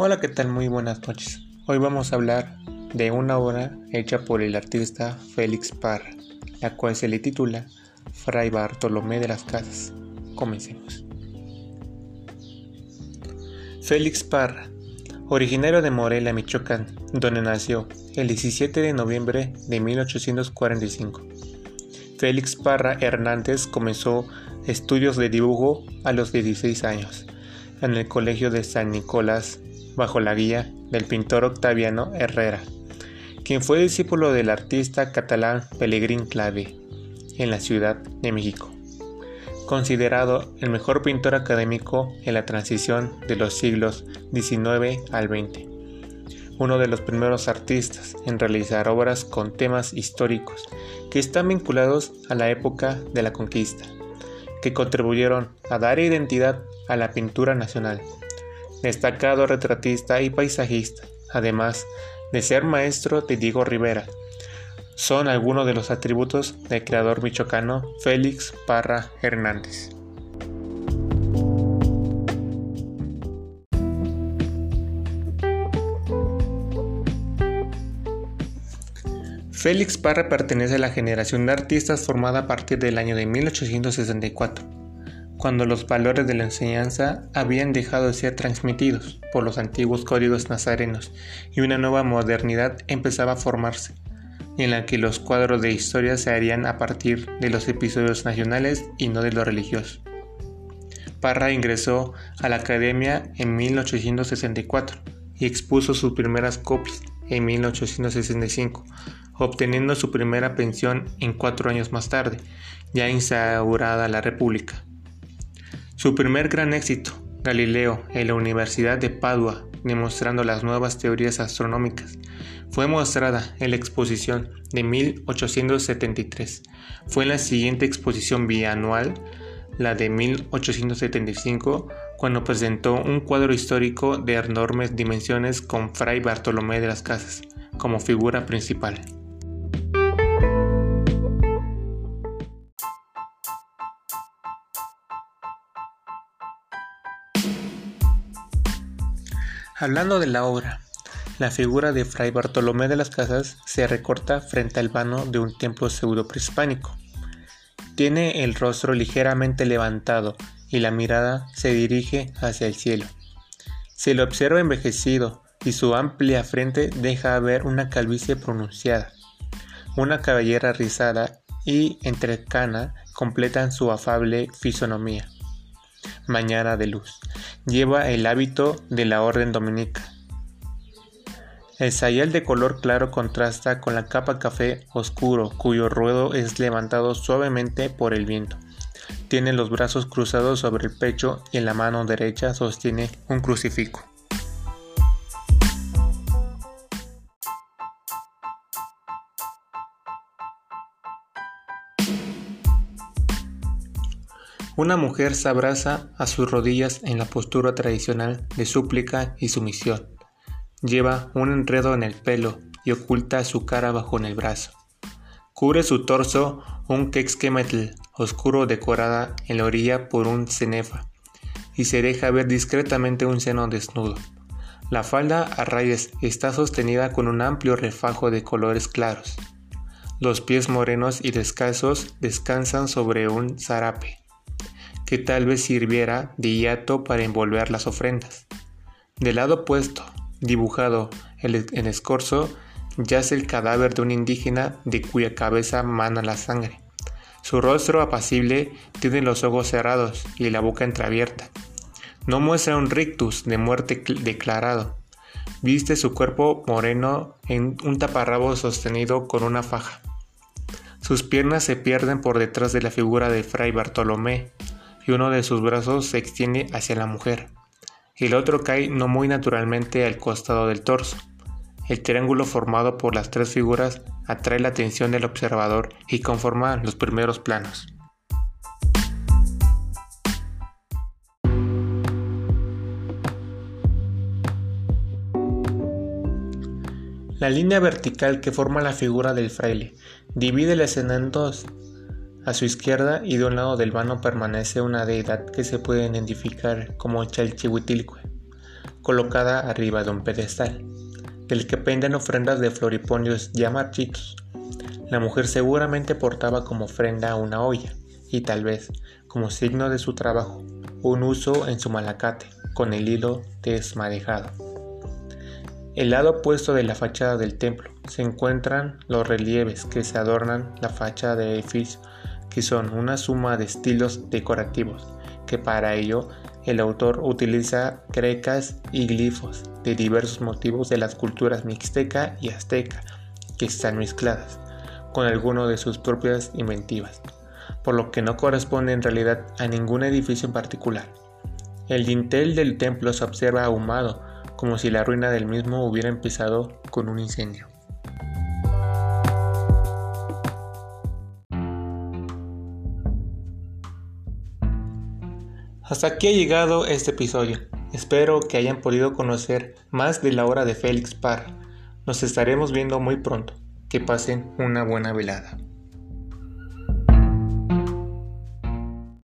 Hola, ¿qué tal? Muy buenas noches. Hoy vamos a hablar de una obra hecha por el artista Félix Parra, la cual se le titula Fray Bartolomé de las Casas. Comencemos. Félix Parra, originario de Morelia, Michoacán, donde nació el 17 de noviembre de 1845. Félix Parra Hernández comenzó estudios de dibujo a los 16 años en el Colegio de San Nicolás bajo la guía del pintor Octaviano Herrera, quien fue discípulo del artista catalán Pellegrín Clavé en la Ciudad de México, considerado el mejor pintor académico en la transición de los siglos XIX al XX, uno de los primeros artistas en realizar obras con temas históricos que están vinculados a la época de la conquista, que contribuyeron a dar identidad a la pintura nacional destacado retratista y paisajista, además de ser maestro de Diego Rivera. Son algunos de los atributos del creador michoacano Félix Parra Hernández. Félix Parra pertenece a la generación de artistas formada a partir del año de 1864 cuando los valores de la enseñanza habían dejado de ser transmitidos por los antiguos códigos nazarenos y una nueva modernidad empezaba a formarse, en la que los cuadros de historia se harían a partir de los episodios nacionales y no de lo religioso. Parra ingresó a la academia en 1864 y expuso sus primeras copias en 1865, obteniendo su primera pensión en cuatro años más tarde, ya instaurada la República. Su primer gran éxito, Galileo, en la Universidad de Padua, demostrando las nuevas teorías astronómicas, fue mostrada en la exposición de 1873. Fue en la siguiente exposición bianual, la de 1875, cuando presentó un cuadro histórico de enormes dimensiones con Fray Bartolomé de las Casas como figura principal. Hablando de la obra, la figura de Fray Bartolomé de las Casas se recorta frente al vano de un templo pseudo prehispánico. Tiene el rostro ligeramente levantado y la mirada se dirige hacia el cielo. Se lo observa envejecido y su amplia frente deja ver una calvicie pronunciada. Una cabellera rizada y entrecana completan su afable fisonomía mañana de luz. Lleva el hábito de la orden dominica. El sayal de color claro contrasta con la capa café oscuro, cuyo ruedo es levantado suavemente por el viento. Tiene los brazos cruzados sobre el pecho y en la mano derecha sostiene un crucifijo. Una mujer se abraza a sus rodillas en la postura tradicional de súplica y sumisión. Lleva un enredo en el pelo y oculta su cara bajo el brazo. Cubre su torso un quexquemetl oscuro decorada en la orilla por un cenefa y se deja ver discretamente un seno desnudo. La falda a rayas está sostenida con un amplio refajo de colores claros. Los pies morenos y descalzos descansan sobre un zarape que tal vez sirviera de hiato para envolver las ofrendas. Del lado opuesto, dibujado en escorzo, yace el cadáver de un indígena de cuya cabeza mana la sangre. Su rostro apacible tiene los ojos cerrados y la boca entreabierta. No muestra un rictus de muerte declarado. Viste su cuerpo moreno en un taparrabo sostenido con una faja. Sus piernas se pierden por detrás de la figura de Fray Bartolomé, y uno de sus brazos se extiende hacia la mujer. El otro cae no muy naturalmente al costado del torso. El triángulo formado por las tres figuras atrae la atención del observador y conforma los primeros planos. La línea vertical que forma la figura del fraile divide la escena en dos a su izquierda y de un lado del vano permanece una deidad que se puede identificar como Chalchihuitilcue, colocada arriba de un pedestal, del que penden ofrendas de floriponios ya marchitos. La mujer seguramente portaba como ofrenda una olla, y tal vez, como signo de su trabajo, un uso en su malacate, con el hilo desmadejado. El lado opuesto de la fachada del templo se encuentran los relieves que se adornan la fachada del edificio, que son una suma de estilos decorativos, que para ello el autor utiliza grecas y glifos de diversos motivos de las culturas mixteca y azteca, que están mezcladas con alguno de sus propias inventivas, por lo que no corresponde en realidad a ningún edificio en particular. El dintel del templo se observa ahumado, como si la ruina del mismo hubiera empezado con un incendio. Hasta aquí ha llegado este episodio. Espero que hayan podido conocer más de la obra de Félix Parra. Nos estaremos viendo muy pronto. Que pasen una buena velada.